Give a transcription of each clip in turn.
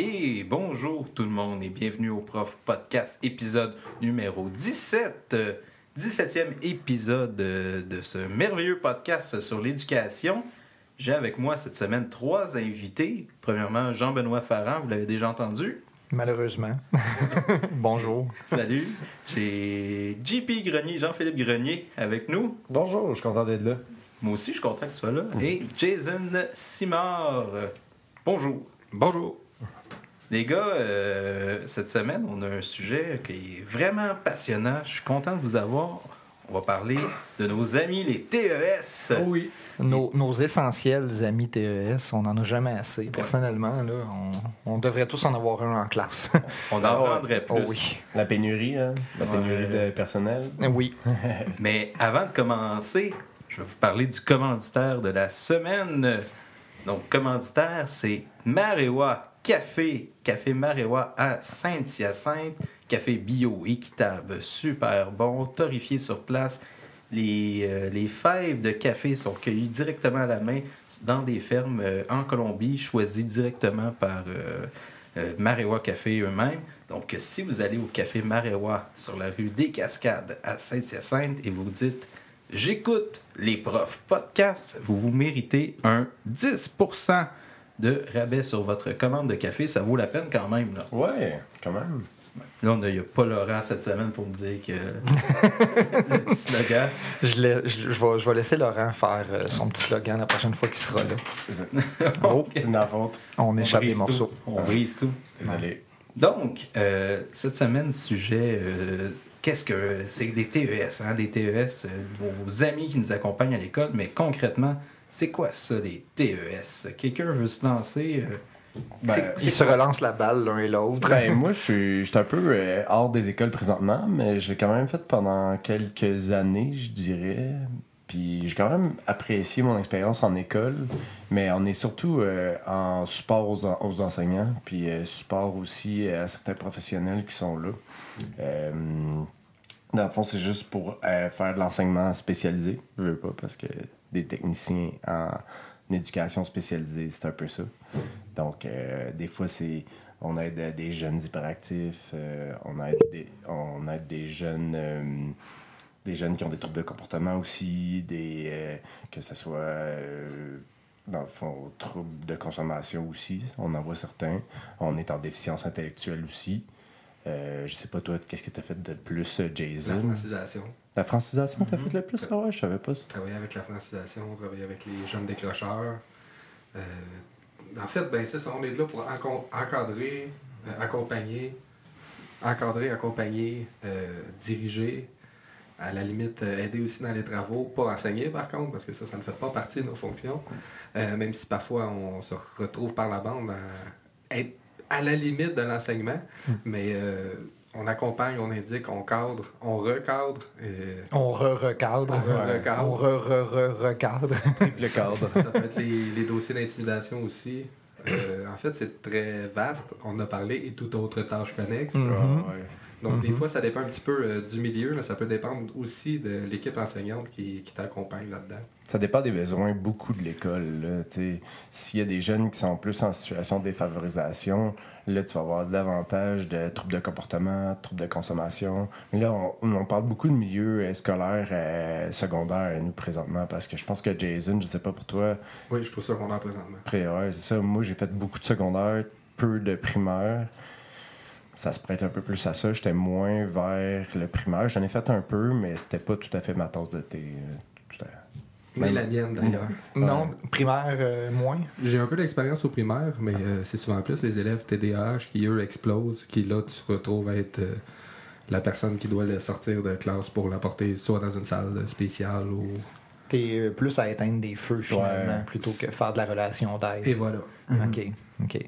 Et bonjour tout le monde et bienvenue au Prof Podcast épisode numéro 17. euh, 17e épisode de, de ce merveilleux podcast sur l'éducation. J'ai avec moi cette semaine trois invités. Premièrement, Jean-Benoît Farran, vous l'avez déjà entendu? Malheureusement. Bonjour. Salut. J'ai JP Grenier, Jean-Philippe Grenier avec nous. Bonjour, je suis content d'être là. Moi aussi, je suis content que tu sois là. Et Jason Simard. Bonjour. Bonjour. Les gars, euh, cette semaine, on a un sujet qui est vraiment passionnant. Je suis content de vous avoir. On va parler de nos amis, les TES. oui. Nos, nos essentiels amis TES, on n'en a jamais assez. Personnellement, là, on, on devrait tous en avoir un en classe. On en prendrait plus. Oh oui. La pénurie, hein? La Ouais. pénurie de personnel. Oui. Mais avant de commencer, je vais vous parler du commanditaire de la semaine. Donc, commanditaire, c'est Marewa Café. Café Marewa à Saint-Hyacinthe. Café bio, équitable, super bon, torréfié sur place. Les, euh, les fèves de café sont cueillies directement à la main dans des fermes euh, en Colombie, choisies directement par euh, euh, Marewa Café eux-mêmes. Donc, si vous allez au Café Marewa sur la rue des Cascades à Saint-Hyacinthe et vous dites J'écoute les profs podcasts, vous vous méritez un 10% de rabais sur votre commande de café. Ça vaut la peine quand même. Là, Ouais, quand même. là on n'a pas Laurent cette semaine pour me dire que le petit slogan. Je, l'ai- je- je vais, je vais laisser Laurent faire euh, son petit slogan la prochaine fois qu'il sera là. Oh, C'est faute. On échappe des tout. morceaux. On brise tout. Désolé. Donc, euh, cette semaine, sujet, euh, qu'est-ce que c'est les TES, hein? Les TES, euh, nos amis qui nous accompagnent à l'école, mais concrètement, c'est quoi ça, les TES? Quelqu'un veut se lancer? euh, Ben, Ils se relancent la balle l'un et l'autre. Ben, moi, je suis, je suis un peu euh, hors des écoles présentement, mais je l'ai quand même fait pendant quelques années, je dirais. Puis j'ai quand même apprécié mon expérience en école, mais on est surtout euh, en support aux, en- aux enseignants, puis euh, support aussi à certains professionnels qui sont là. Euh, dans le fond, c'est juste pour euh, faire de l'enseignement spécialisé. Je veux pas, parce que des techniciens en éducation spécialisée, c'est un peu ça. Donc, euh, des fois, c'est on aide des jeunes hyperactifs, euh, on, aide des, on des jeunes euh, des jeunes qui ont des troubles de comportement aussi, des que ce soit dans le fond troubles de consommation aussi, on en voit certains. On est en déficience intellectuelle aussi. Euh, je sais pas toi, qu'est-ce que tu as fait de plus, euh, Jason? La francisation. La francisation, t'as Mhm. fait le plus? Ah ouais, je savais pas ça. Travailler avec la francisation, travailler avec les jeunes décrocheurs. Euh, en fait, ben c'est ça, on est là pour encadrer, euh, accompagner, encadrer, accompagner, diriger, à la limite aider aussi dans les travaux, pas enseigner par contre, parce que ça, ça ne fait pas partie de nos fonctions, même si parfois on se retrouve par la bande à être à la limite de l'enseignement, mais euh, on accompagne, on indique, on cadre, on recadre. et On re-recadre. On re-recadre. On re-re-re-recadre. Le cadre. Ça peut être les, les dossiers d'intimidation aussi. Euh, en fait, c'est très vaste. On en a parlé et toute autre tâche connexe. Mhm. Ah ouais. Donc, des Mhm. fois, ça dépend un petit peu euh, du milieu, mais ça peut dépendre aussi de l'équipe enseignante qui, qui t'accompagne là-dedans. Ça dépend des besoins beaucoup de l'école. S'il y a des jeunes qui sont plus en situation de défavorisation, là, tu vas avoir davantage de troubles de comportement, troubles de consommation. Mais là, on, on parle beaucoup de milieu scolaire euh, secondaire, nous, présentement, parce que je pense que Jason, je sais pas pour toi, Oui, je trouve a présentement. après, ouais, c'est ça. Moi, j'ai fait beaucoup de secondaire, peu de primaire. Ça se prête un peu plus à ça. J'étais moins vers le primaire. J'en ai fait un peu, mais c'était pas tout à fait ma tasse de thé. euh, tout à- Même- la mienne, d'ailleurs. Non, primaire, euh, moins. J'ai un peu d'expérience au primaire, mais euh, c'est souvent plus les élèves TDAH qui, eux, explosent, qui, là, tu te retrouves à être euh, la personne qui doit le sortir de classe pour l'apporter soit dans une salle spéciale ou... T'es euh, plus à éteindre des feux, finalement, Ouais. plutôt que faire de la relation d'aide. Et voilà. OK. OK.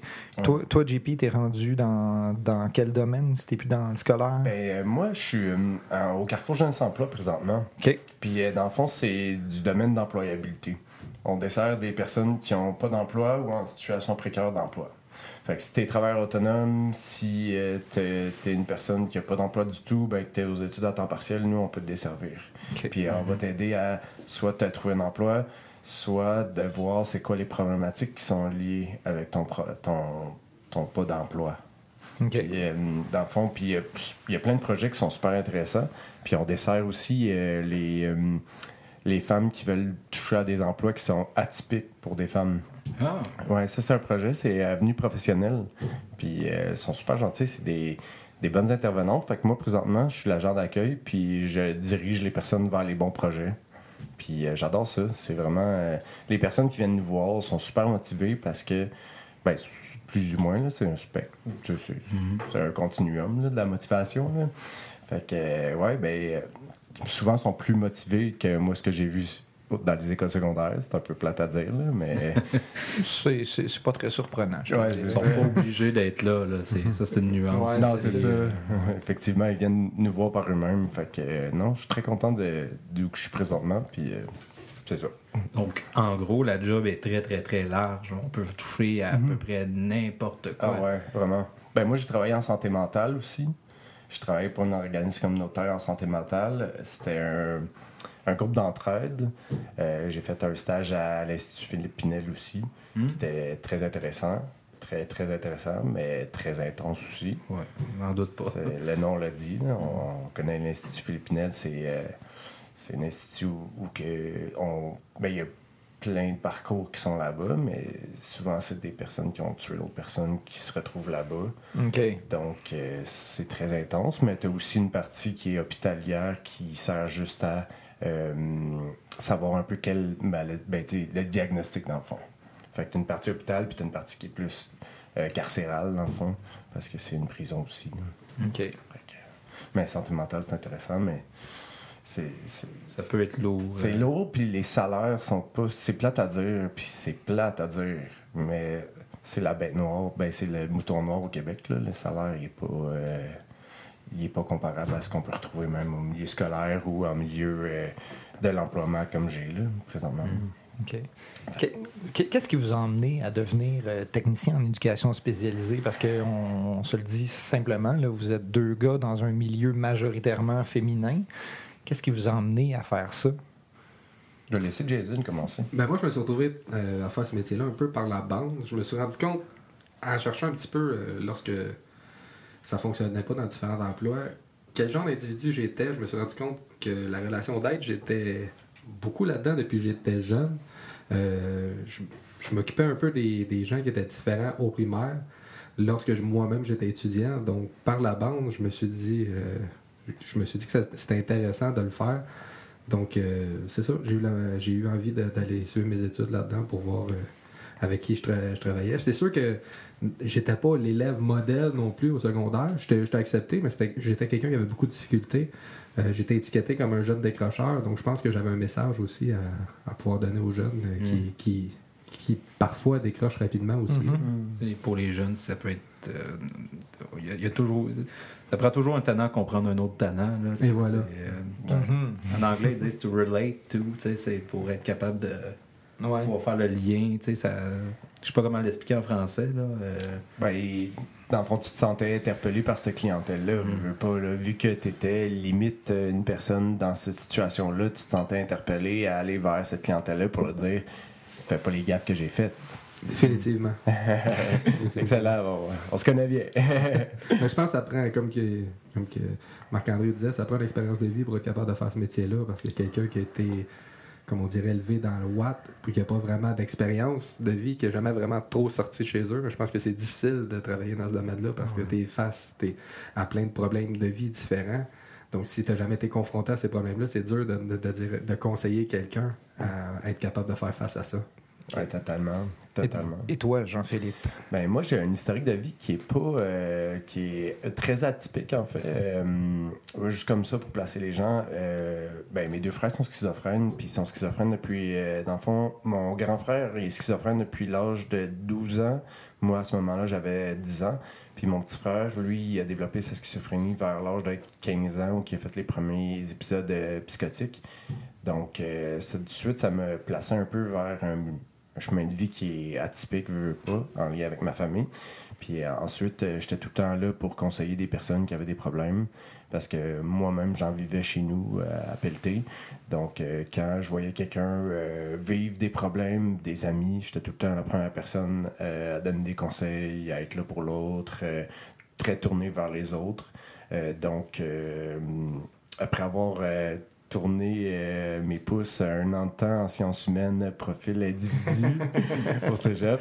Toi, toi, JP, t'es rendu dans, dans quel domaine? Si t'es plus dans le scolaire? Ben, euh, moi, je suis euh, au Carrefour Jeunes Emploi présentement. OK. Puis, euh, dans le fond, c'est du domaine d'employabilité. On dessert des personnes qui n'ont pas d'emploi ou en situation précaire d'emploi. Fait que si tu es travailleur autonome, si tu es, une personne qui n'a pas d'emploi du tout, ben, que tu es aux études à temps partiel, nous, on peut te desservir. OK. Puis on va t'aider à soit te trouver un emploi, soit de voir c'est quoi les problématiques qui sont liées avec ton, pro- ton t'ont pas d'emploi. Euh, dans le fond, puis il y a- il y, a plein de projets qui sont super intéressants. Puis on dessert aussi euh, les, euh, les femmes qui veulent toucher à des emplois qui sont atypiques pour des femmes. Ah, Ouais, ça c'est un projet, c'est Avenue Professionnelle. Puis euh, ils sont super gentils, c'est des, des bonnes intervenantes. Fait que moi présentement, je suis l'agent d'accueil, puis je dirige les personnes vers les bons projets. Puis euh, j'adore ça. C'est vraiment euh, les personnes qui viennent nous voir sont super motivées parce que ben plus ou moins là, c'est un spectre, sais, c'est un continuum là, de la motivation. là. Fait que ouais, ben euh, souvent sont plus motivés que moi ce que j'ai vu dans les écoles secondaires. C'est un peu plate à dire là, mais C'est- C'est c'est pas très surprenant. je Ouais, pense. ils sont pas obligés d'être là. là. C'est- Ça, c'est une nuance. Ouais, non, c'est- c'est ça. Effectivement, ils viennent nous voir par eux-mêmes. Fait que euh, non, je suis très content de je suis présentement. Puis euh, c'est ça. Donc, en gros, la job est très, très, très large. On peut toucher à, à peu près n'importe quoi. Ah ouais, vraiment. Ben moi, j'ai travaillé en santé mentale aussi. Je travaillais pour un organisme communautaire en santé mentale. C'était un, un groupe d'entraide. Euh, j'ai fait un stage à l'Institut Philippe Pinel aussi. Hmm? qui était très intéressant. Très, très intéressant, mais très intense aussi. Ouais, n'en doute pas. Le nom l'a dit. là. On, on connaît l'Institut Philippinel. C'est euh, c'est un institut où, que on, ben, il y a plein de parcours qui sont là-bas, mais souvent, c'est des personnes qui ont tué d'autres personnes qui se retrouvent là-bas. Donc, euh, c'est très intense, mais tu as aussi une partie qui est hospitalière qui sert juste à savoir un peu quel maladie, ben, sais, le diagnostic dans le fond. Fait que tu une partie hôpital, puis tu une partie qui est plus euh, carcérale dans le fond, parce que c'est une prison aussi. là. OK. Que- mais santé mentale, c'est intéressant, mais c'est. c'est- Ça peut être lourd. c'est euh, lourd, puis les salaires sont pas. C'est plate à dire, puis c'est plate à dire, mais c'est la bête noire. Ben, c'est le mouton noir au Québec, là. Le salaire, il est pas. euh, il est pas comparable à ce qu'on peut retrouver même au milieu scolaire ou en milieu euh, de l'emploiement comme j'ai, là, présentement. OK. Que- que- Qu'est-ce qui vous a emmené à devenir euh, technicien en éducation spécialisée? Parce qu'on on se le dit simplement, là, vous êtes deux gars dans un milieu majoritairement féminin. Qu'est-ce qui vous a emmené à faire ça? Je vais laisser Jason commencer. Ben moi, je me suis retrouvé euh, à faire ce métier-là un peu par la bande. Je me suis rendu compte, en cherchant un petit peu, euh, lorsque ça fonctionnait pas dans différents emplois, quel genre d'individu j'étais. Je me suis rendu compte que la relation d'aide, j'étais beaucoup là-dedans depuis que j'étais jeune. Euh, je m'occupais un peu des, gens qui étaient différents au primaire lorsque moi-même j'étais étudiant. Donc, par la bande, je me suis dit, euh, je me suis dit que c'était intéressant de le faire. Donc, euh, c'est ça. J'ai eu, envie d'aller suivre mes études là-dedans pour voir avec qui je, je travaillais. C'était sûr que j'étais pas l'élève modèle non plus au secondaire. J'étais j'étais accepté, mais c'était- j'étais quelqu'un qui avait beaucoup de difficultés. Euh, j'étais étiqueté comme un jeune décrocheur, donc je pense que j'avais un message aussi à, à pouvoir donner aux jeunes euh, qui, qui, qui parfois décrochent rapidement aussi. Mhm. Et pour les jeunes, ça peut être. euh, Il y a- il y, a toujours. Ça prend toujours un tannant à comprendre un autre tannant. là, Et voilà. euh, Mhm. en anglais, ils disent to relate to. tu sais, C'est pour être capable de Ouais. pouvoir faire le lien. tu sais, Ça, je sais pas comment l'expliquer en français. Là. euh, Ben, dans le fond, tu te sentais interpellé par cette clientèle-là. Mm. Je veux pas, là, vu que tu étais limite euh, une personne dans cette situation-là, tu te sentais interpellé à aller vers cette clientèle-là pour leur dire Fais pas les gaffes que j'ai faites. Définitivement. Excellent, on, on se connaît bien. Mais je pense que ça prend, comme, que, comme que Marc-André disait, ça prend une expérience de vie pour être capable de faire ce métier-là. Parce que quelqu'un qui a été, comme on dirait, élevé dans le Watt, puis qui n'a pas vraiment d'expérience de vie, qui n'a jamais vraiment trop sorti chez eux, je pense que c'est difficile de travailler dans ce domaine-là parce que tu es face t'es à plein de problèmes de vie différents. Donc, si tu n'as jamais été confronté à ces problèmes-là, c'est dur de, de- de dire- de conseiller quelqu'un à être capable de faire face à ça. Ouais, totalement. Totalement. Et toi, Jean-Philippe? Ben, moi, j'ai un historique de vie qui est pas. euh, qui est très atypique, en fait. Euh, juste comme ça, pour placer les gens. euh, ben, mes deux frères sont schizophrènes, puis ils sont schizophrènes depuis. euh, dans le fond, mon grand frère est schizophrène depuis l'âge de 12 ans. Moi, à ce moment-là, j'avais 10 ans. Puis mon petit frère, lui, il a développé sa schizophrénie vers l'âge de 15 ans, où il a fait les premiers épisodes psychotiques. Donc, ça, tout de suite, ça me plaçait un peu vers un, chemin de vie qui est atypique, je veux pas, en lien avec ma famille. Puis euh, ensuite, euh, j'étais tout le temps là pour conseiller des personnes qui avaient des problèmes parce que moi-même, j'en vivais chez nous euh, à Pelleté. Donc, quand je voyais quelqu'un vivre des problèmes, des amis, j'étais tout le temps la première personne à donner des conseils, à être là pour l'autre, très tourné vers les autres. Donc, après avoir tourné euh, mes pouces à un an de temps en sciences humaines, profil individu au cégep,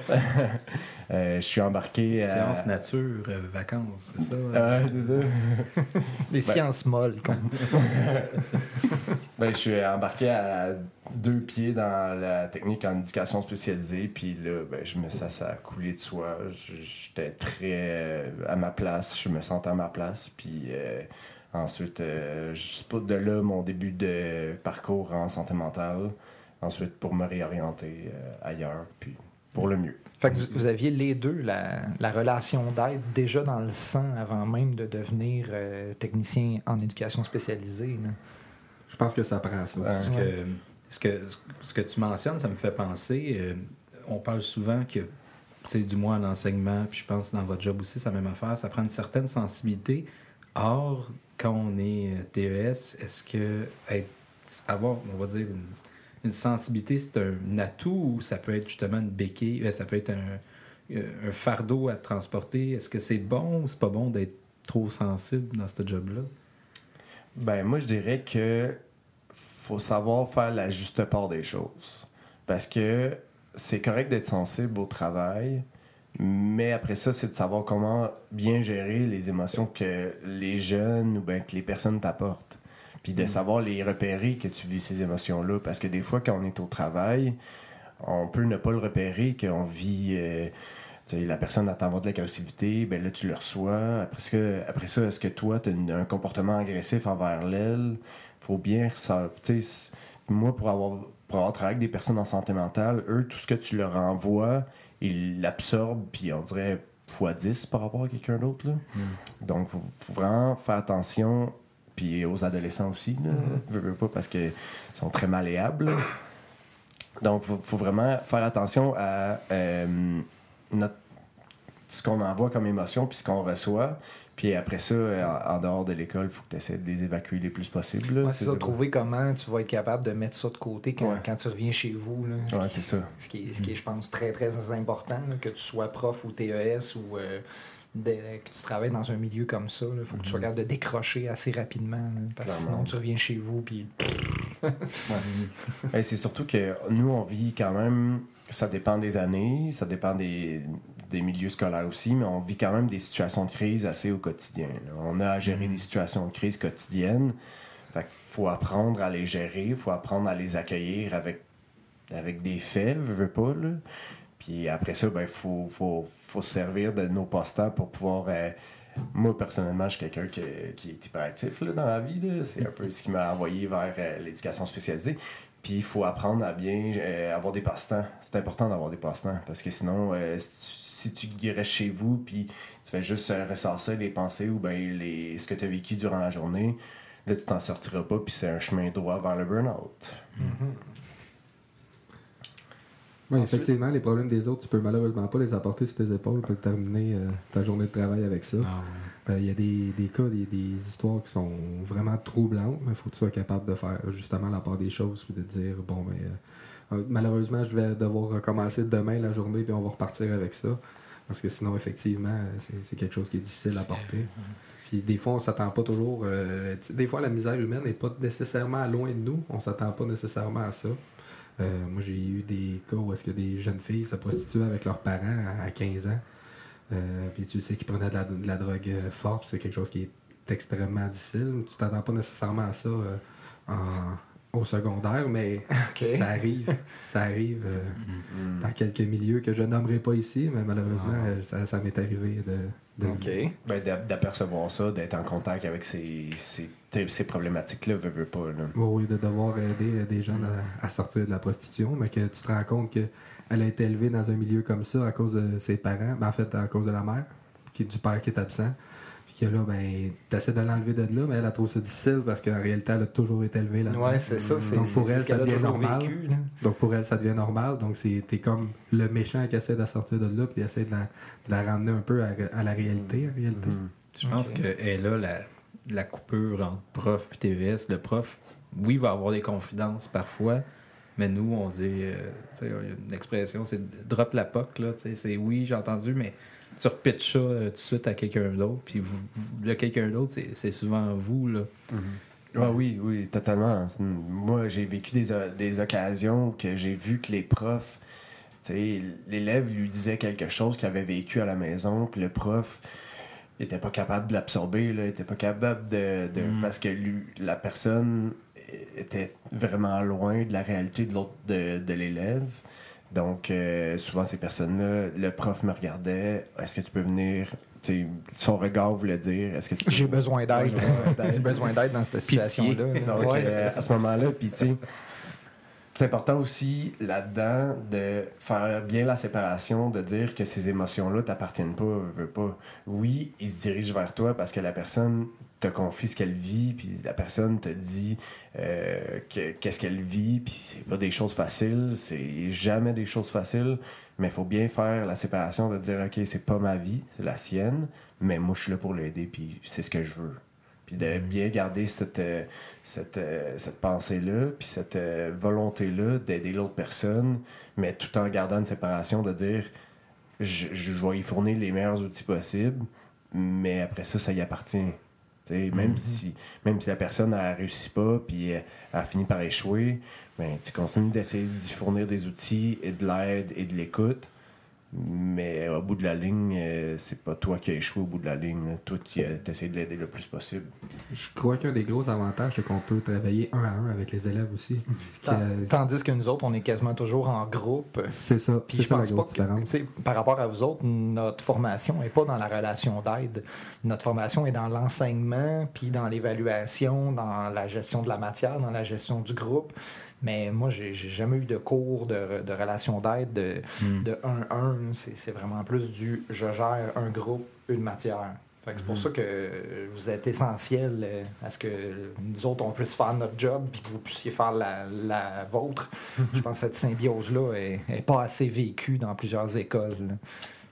euh, je suis embarqué à... Sciences, nature, euh, vacances, c'est ça? Ah, c'est ça. Les sciences molles. Ben, je suis embarqué à deux pieds dans la technique en éducation spécialisée, puis là, ben, je me ça, ça a coulé de soi. J'étais très euh, à ma place, je me sentais à ma place, puis euh, ensuite, euh, je sais pas de là mon début de parcours en santé mentale, ensuite pour me réorienter euh, ailleurs, puis pour le mieux. Fait que vous, vous aviez les deux la, la relation d'aide déjà dans le sang avant même de devenir euh, technicien en éducation spécialisée. là. Je pense que ça prend ça. Ouais. Ce que, ce, que, ce que tu mentionnes, ça me fait penser. euh, on parle souvent que, tu sais, du moins en enseignement, puis je pense dans votre job aussi, c'est la même affaire, ça prend une certaine sensibilité. Or, quand on est euh, TES, est-ce que être, avoir, on va dire, une, sensibilité, c'est un atout ou ça peut être justement une béquille, euh, ça peut être un, euh, un fardeau à transporter? Est-ce que c'est bon ou c'est pas bon d'être trop sensible dans ce job-là? Ben, moi, je dirais que faut savoir faire la juste part des choses. Parce que c'est correct d'être sensible au travail, mais après ça, c'est de savoir comment bien gérer les émotions que les jeunes ou ben, que les personnes t'apportent. Puis de savoir les repérer que tu vis ces émotions-là. Parce que des fois, quand on est au travail, on peut ne pas le repérer, qu'on vit. euh, la personne attend de l'agressivité, ben là tu le reçois. Après ça, après ça est-ce que toi, tu as un comportement agressif envers l'elle? faut bien ça. tu sais, c- Moi, pour avoir, pour avoir travaillé avec des personnes en santé mentale, eux, tout ce que tu leur envoies, ils l'absorbent, puis on dirait fois 10 par rapport à quelqu'un d'autre. là. Donc, faut, faut vraiment faire attention, puis aux adolescents aussi, là, veux, veux pas, parce qu'ils sont très malléables. là. Donc, faut, faut vraiment faire attention à euh, notre, ce qu'on envoie comme émotion, puis ce qu'on reçoit. Puis après ça, en, en dehors de l'école, il faut que tu essaies de les évacuer le plus possible. Ouais, c'est ça, trouver comment tu vas être capable de mettre ça de côté quand, Ouais. quand tu reviens chez vous. Là, Ouais, c'est ça. Ce qui, est, ce qui est, je pense, très, très important, là, que tu sois prof ou TES ou euh, de- que tu travailles dans un milieu comme ça. Il faut que tu sois capable de décrocher assez rapidement. là, parce que sinon, tu reviens chez vous. Puis... C'est surtout que nous, on vit quand même, ça dépend des années, ça dépend des, des milieux scolaires aussi, mais on vit quand même des situations de crise assez au quotidien. là. On a à gérer des situations de crise quotidiennes. Fait qu'il faut apprendre à les gérer, il faut apprendre à les accueillir avec, avec des faits, veux, veux pas. Là. Puis après ça, il ben, faut, faut, faut se servir de nos passe-temps pour pouvoir. euh, moi, personnellement, je suis quelqu'un qui, qui est hyperactif là, dans la vie. C'est un peu ce qui m'a envoyé vers euh, l'éducation spécialisée. Puis il faut apprendre à bien euh, avoir des passe-temps. C'est important d'avoir des passe-temps parce que sinon, si tu si tu restes chez vous puis tu fais juste ressasser les pensées ou ben les, ce que tu as vécu durant la journée, là, tu t'en sortiras pas puis c'est un chemin droit vers le burn-out. Oui, effectivement, les problèmes des autres, tu peux malheureusement pas les apporter sur tes épaules pour terminer euh, ta journée de travail avec ça. Euh, Il y a des, des cas, des, des histoires qui sont vraiment troublantes, mais il faut que tu sois capable de faire justement la part des choses puis de te dire bon, ben, euh, euh, malheureusement, je vais devoir recommencer demain la journée puis on va repartir avec ça. Parce que sinon, effectivement, c'est quelque chose qui est difficile à porter. Puis des fois, on s'attend pas toujours. euh, des fois, la misère humaine n'est pas nécessairement loin de nous. On s'attend pas nécessairement à ça. Euh, moi, j'ai eu des cas où est-ce que des jeunes filles se prostituaient avec leurs parents à, à 15 ans. Euh, puis tu sais qu'ils prenaient de la, de la drogue forte, c'est quelque chose qui est extrêmement difficile. Tu t'attends pas nécessairement à ça en- au secondaire, mais ça arrive. Ça arrive euh, dans quelques milieux que je nommerai pas ici, mais malheureusement, Ah. euh, ça, ça m'est arrivé de, de OK. Ben, d'a- d'apercevoir ça, d'être en contact avec ces, ces, ces problématiques-là, veux, veux pas. Là. Oui, oui, de devoir aider euh, des jeunes à, à sortir de la prostitution, mais que tu te rends compte qu'elle a été élevée dans un milieu comme ça à cause de ses parents, ben, en fait, à cause de la mère, qui, du père qui est absent, que là, ben, t'essaies de l'enlever de là, mais elle, elle trouve ça difficile parce qu'en réalité, elle a toujours été élevée là Ouais, c'est ça. Donc, pour elle, ça a devient normal. vécu. Donc pour elle, ça devient normal. Donc c'est t'es comme le méchant qui essaie de la sortir de là puis essaie de la, de la ramener un peu à, à la réalité, en réalité. Mhm. Je pense que est là la, la coupure entre prof et TVS. Le prof, oui, va avoir des confidences parfois, mais nous, on dit, euh, tu sais, il y a une expression, c'est drop la POC, là, tu sais, c'est oui, j'ai entendu, mais tu repitches ça euh, tout de suite à quelqu'un d'autre, puis vous, vous- le quelqu'un d'autre, c'est, c'est souvent vous, là. Ah oui, oui, totalement. Moi, j'ai vécu des, o- des occasions où que j'ai vu que les profs, l'élève lui disait quelque chose qu'il avait vécu à la maison, puis le prof était pas capable de l'absorber, là, était pas capable de... de- Mm. Parce que lui, la personne était vraiment loin de la réalité de l'autre de, de l'élève. Donc, euh, souvent, ces personnes-là, le prof me regardait, est-ce que tu peux venir... Tu sais, son regard voulait dire, est-ce que tu peux J'ai besoin d'aide. J'ai besoin d'aide. J'ai besoin d'aide dans cette Pitié. situation-là. Donc, Ouais, euh, à ce moment-là, puis tu sais, c'est important aussi là-dedans de faire bien la séparation, de dire que ces émotions-là t'appartiennent pas, veux pas. Oui, ils se dirigent vers toi parce que la personne te confie ce qu'elle vit, puis la personne te dit euh, que- qu'est-ce qu'elle vit, puis c'est pas des choses faciles, c'est jamais des choses faciles, mais il faut bien faire la séparation de dire ok, c'est pas ma vie, c'est la sienne, mais moi je suis là pour l'aider, puis c'est ce que je veux. Puis de bien garder cette, euh, cette, euh, cette pensée-là, puis cette euh, volonté-là d'aider l'autre personne, mais tout en gardant une séparation de dire je, je vais y fournir les meilleurs outils possibles, mais après ça, ça y appartient. Même, si, même si la personne ne réussit pas, puis elle, elle finit par échouer, ben, tu continues d'essayer d'y fournir des outils et de l'aide et de l'écoute. Mais au bout de la ligne, euh, c'est pas toi qui as échoué au bout de la ligne. là. Toi, tu essaies de l'aider le plus possible. Je crois qu'un des gros avantages, c'est qu'on peut travailler un à un avec les élèves aussi. Ce qui, Tant- euh, Tandis que nous autres, on est quasiment toujours en groupe. c'est ça, Puis c'est je ça la pense pas grosse que, par rapport à vous autres, notre formation n'est pas dans la relation d'aide. Notre formation est dans l'enseignement, puis dans l'évaluation, dans la gestion de la matière, dans la gestion du groupe. Mais moi, j'ai jamais eu de cours de, de relation d'aide de, Mm. de 1-1. C'est c'est vraiment plus du je gère un groupe, une matière. C'est pour ça que vous êtes essentiel euh, à ce que nous autres, on puisse faire notre job puis que vous puissiez faire la, la vôtre. Je pense que cette symbiose-là est, est pas assez vécue dans plusieurs écoles. là.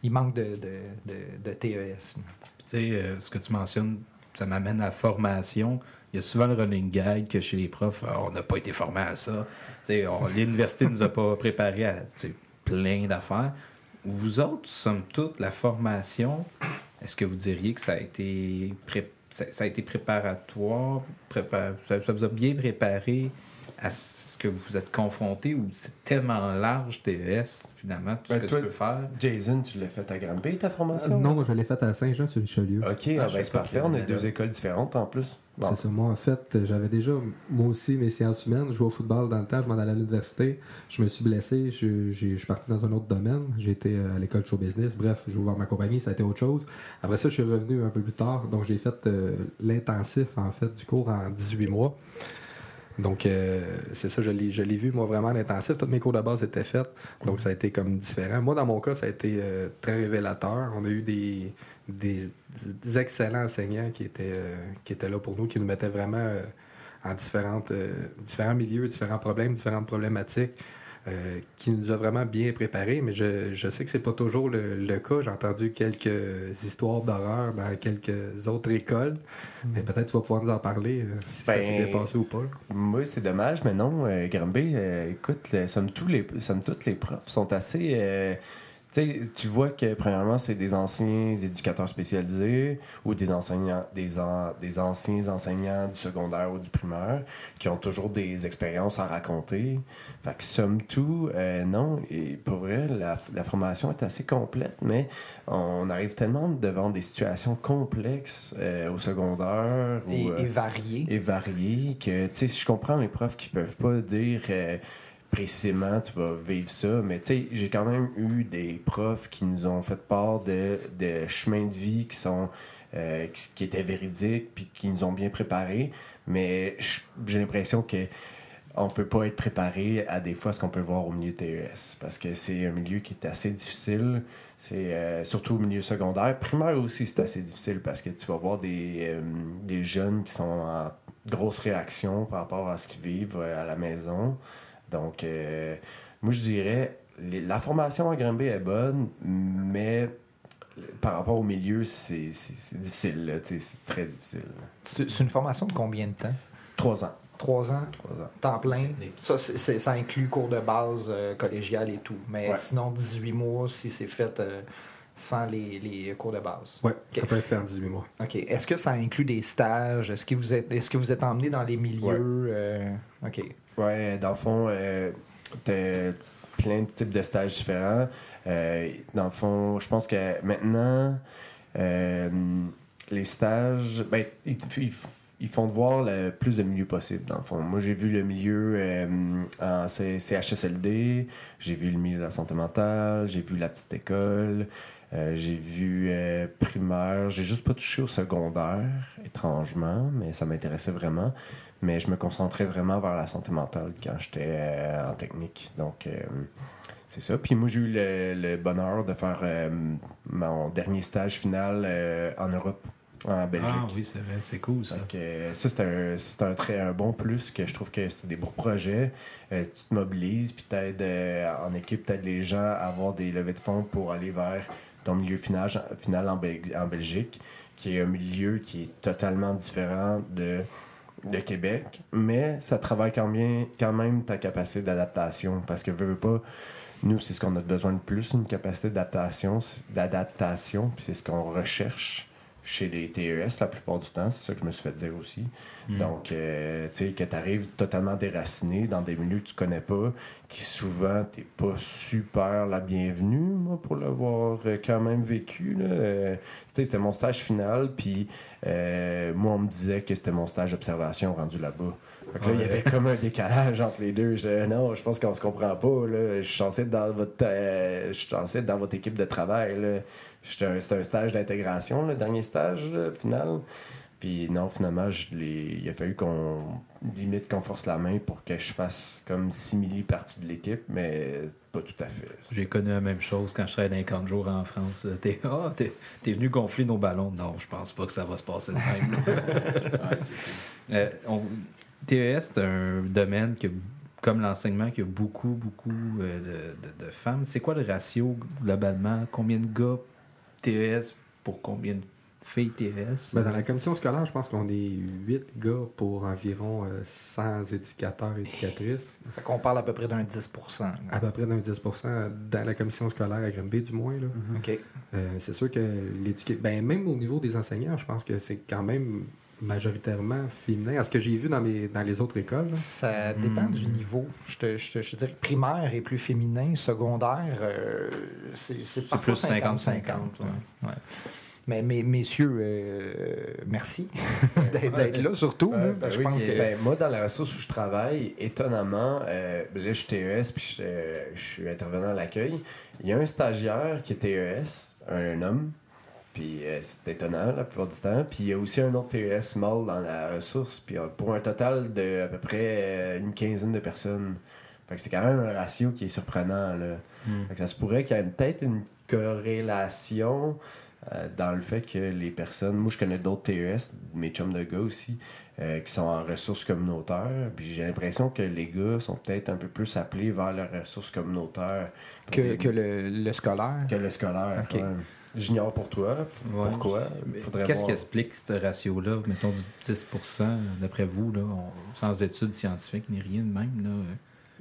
Il manque de, de, de, de TES. Puis, tu sais, euh, ce que tu mentionnes, ça m'amène à la formation. Il y a souvent le running gag que chez les profs, Ah, on n'a pas été formé à ça. Tu sais, on- L'université ne nous a pas préparé à tu sais, plein d'affaires. Vous autres, somme toute, la formation, est-ce que vous diriez que ça a été, pré- ça, ça a été préparatoire, prépa- ça, ça vous a bien préparé à ce que vous vous êtes confronté ou c'est tellement large TES, finalement, tout Ben, ce que toi- tu peux faire? Jason, tu l'as fait à Granby, ta Euh, formation? non, moi je l'ai fait à Saint-Jean-sur-Richelieu. Ok, Ah, ah, ben, c'est pas parfait. On a deux écoles différentes en plus. Bon. C'est ça. Moi, en fait, j'avais déjà, moi aussi, mes sciences humaines. Je jouais au football dans le temps, je m'en allais à l'université. Je me suis blessé, je, j'ai- je suis parti dans un autre domaine. J'ai été euh, à l'école de show business. Bref, j'ai ouvert ma compagnie, ça a été autre chose. Après ça, je suis revenu un peu plus tard. Donc, j'ai fait euh, l'intensif, en fait, du cours en 18 mois. Donc, euh, c'est ça, je l'ai, je l'ai vu, moi, vraiment, l'intensif. Tous mes cours de base étaient faits. Donc, ça a été comme différent. Moi, dans mon cas, ça a été euh, très révélateur. On a eu des, des, excellents enseignants qui étaient, euh, qui étaient là pour nous, qui nous mettaient vraiment en différentes, différents milieux, différents problèmes, différentes problématiques, euh, qui nous a vraiment bien préparés. Mais je, je sais que c'est pas toujours le, le cas. J'ai entendu quelques histoires d'horreur dans quelques autres écoles. Mais peut-être tu vas pouvoir nous en parler, euh, si ça s'est bien passé ou pas. là. Moi, c'est dommage, mais non, euh, euh, écoute, le- somme, tous les, somme toutes, les profs sont assez. Tu sais, tu vois que, premièrement, c'est des anciens éducateurs spécialisés ou des enseignants, des, an- des anciens enseignants du secondaire ou du primaire qui ont toujours des expériences à raconter. Fait que, somme tout, euh, non, et pour vrai, la, la formation est assez complète, mais on arrive tellement devant des situations complexes euh, au secondaire ou. Et, euh, et varié. et varié que tu sais je comprends les profs qui peuvent pas dire précisément tu vas vivre ça mais tu sais j'ai quand même eu des profs qui nous ont fait part de, de chemins de vie qui sont euh, qui, étaient véridiques puis qui nous ont bien préparés mais j'ai l'impression que on peut pas être préparé à des fois ce qu'on peut voir au milieu TES parce que c'est un milieu qui est assez difficile. C'est euh, surtout au milieu secondaire. Primaire aussi, c'est assez difficile parce que tu vas voir des, euh, des jeunes qui sont en grosse réaction par rapport à ce qu'ils vivent à la maison. Donc, euh, moi, je dirais, les- la formation à Granby est bonne, mais par rapport au milieu, c'est c'est- c'est difficile. C'est très difficile. C'est c'est une formation de combien de temps? Trois ans. Trois ans, Trois ans. temps plein? Ça, c'est- c'est- ça inclut cours de base euh, collégial et tout. Mais Ouais. sinon, 18 mois si c'est fait euh, sans les, les cours de base. Ouais, Ok. ça peut être fait en 18 mois. OK. Est-ce que ça inclut des stages? Est-ce que vous êtes, est-ce que vous êtes emmené dans les milieux? euh, OK. Ouais, dans le fond, euh, t'as plein de types de stages différents. Euh, dans le fond, je pense que maintenant, euh, les stages, ben, ils, ils- font de voir le plus de milieux possible, dans le fond. Moi, j'ai vu le milieu euh, en CHSLD, j'ai vu le milieu de la santé mentale, j'ai vu la petite école, j'ai vu primaire. J'ai juste pas touché au secondaire, étrangement, mais ça m'intéressait vraiment. Mais je me concentrais vraiment vers la santé mentale quand j'étais euh, en technique. Donc, euh, c'est ça. Puis moi, j'ai eu le, le bonheur de faire euh, mon dernier stage final en Europe, en Belgique. Ah oui, c'est vrai, c'est cool ça. Donc, ça, c'est un, un très un bon plus que je trouve que c'est des beaux projets. Tu te mobilises, puis t'aides en équipe, t'aides les gens à avoir des levées de fonds pour aller vers ton milieu final, final en, Bel- en Belgique, qui est un milieu qui est totalement différent de, de Québec, mais ça travaille quand, bien, quand même ta capacité d'adaptation, parce que veux, veux pas, nous, c'est ce qu'on a besoin de plus, une capacité d'adaptation, d'adaptation, puis c'est ce qu'on recherche chez les TES la plupart du temps, c'est ça que je me suis fait dire aussi. Mm. Donc, euh, tu sais, que tu arrives totalement déraciné dans des milieux que tu connais pas, qui souvent, t'es pas super la bienvenue, moi, pour l'avoir euh, quand même vécu. Euh, tu sais, c'était mon stage final, puis euh, moi, on me disait que c'était mon stage d'observation rendu là-bas. Fait que là, il y avait comme un décalage entre les deux. Je disais, non, je pense qu'on se comprend pas. Là. Je suis censé être dans votre, euh, je suis censé être dans votre équipe de travail. là. J'étais un- C'était un stage d'intégration, le dernier stage là, final. Puis non, finalement, je il a fallu qu'on limite qu'on force la main pour que je fasse comme simili partie de l'équipe, mais pas tout à fait. J'ai connu la même chose quand je travaillais dans les camps de jour en France. Euh, T'es t'es- t'es venu gonfler nos ballons. Non, je pense pas que ça va se passer de même. Euh, on- TES, c'est un domaine que, comme l'enseignement, qui a beaucoup, beaucoup euh, de, de- de femmes. C'est quoi le ratio globalement? Combien de gars TES pour combien de filles TES? Ben, dans la commission scolaire, je pense qu'on est 8 gars pour environ euh, 100 éducateurs et éducatrices. Fait qu'on parle à peu près d'un 10 là. À peu près d'un 10% dans la commission scolaire à Granby, du moins. Là. OK. Euh, c'est sûr que l'éduquer. Ben, même au niveau des enseignants, je pense que c'est quand même majoritairement féminin. À ce que j'ai vu dans, mes, dans les autres écoles. là? Ça dépend Hmm. du niveau. Je te, je te- je te dirais que primaire est plus féminin, secondaire, euh, c'est c'est c'est parfois plus 50-50. 50-50. ouais. ouais. Mais, mais messieurs, euh, merci d'être d'être là surtout. Ben oui, je pense que ben, moi, dans la ressource où je travaille, étonnamment, euh, là, je suis TES, puis je, euh, je suis intervenant à l'accueil. Il y a un stagiaire qui est TES, un homme, puis euh, c'est étonnant la plupart du temps. Puis il y a aussi un autre TES mâle dans la ressource, puis euh, pour un total de à peu près euh, une quinzaine de personnes. Fait que c'est quand même un ratio qui est surprenant, là. Hmm. Fait que ça se pourrait qu'il y ait peut-être une corrélation dans le fait que les personnes. Moi, je connais d'autres TES, mes chums de gars aussi, qui sont en ressources communautaires. Puis j'ai l'impression que les gars sont peut-être un peu plus appelés vers les ressources communautaires que, des- que le, le scolaire. que le scolaire. Ok. ouais. J'ignore pour toi. Ouais. Pourquoi? Qu'est-ce qui explique ce ratio-là, mettons du 10% d'après vous, là, on- sans études scientifiques ni rien de même? Là,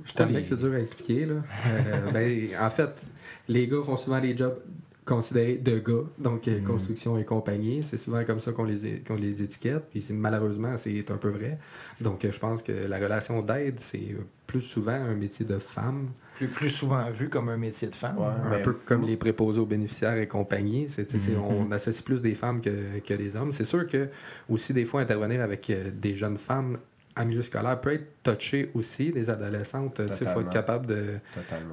Je t'admets les- que c'est dur à expliquer. Là. Euh, ben, en fait, les gars font souvent des jobs considérés de gars, donc euh, Mhm. construction et compagnie. C'est souvent comme ça qu'on les, qu'on les étiquette. Puis c'est- malheureusement, c'est un peu vrai. Donc euh, je pense que la relation d'aide, c'est plus souvent un métier de femme, Plus, plus souvent vu comme un métier de femme. Ouais. un Mais- peu comme les préposés aux bénéficiaires et compagnie. C'est, Mhm. On associe plus des femmes que, que des hommes. C'est sûr que aussi des fois intervenir avec euh, des jeunes femmes en milieu scolaire peut être touché aussi, les adolescentes. Il faut être capable de,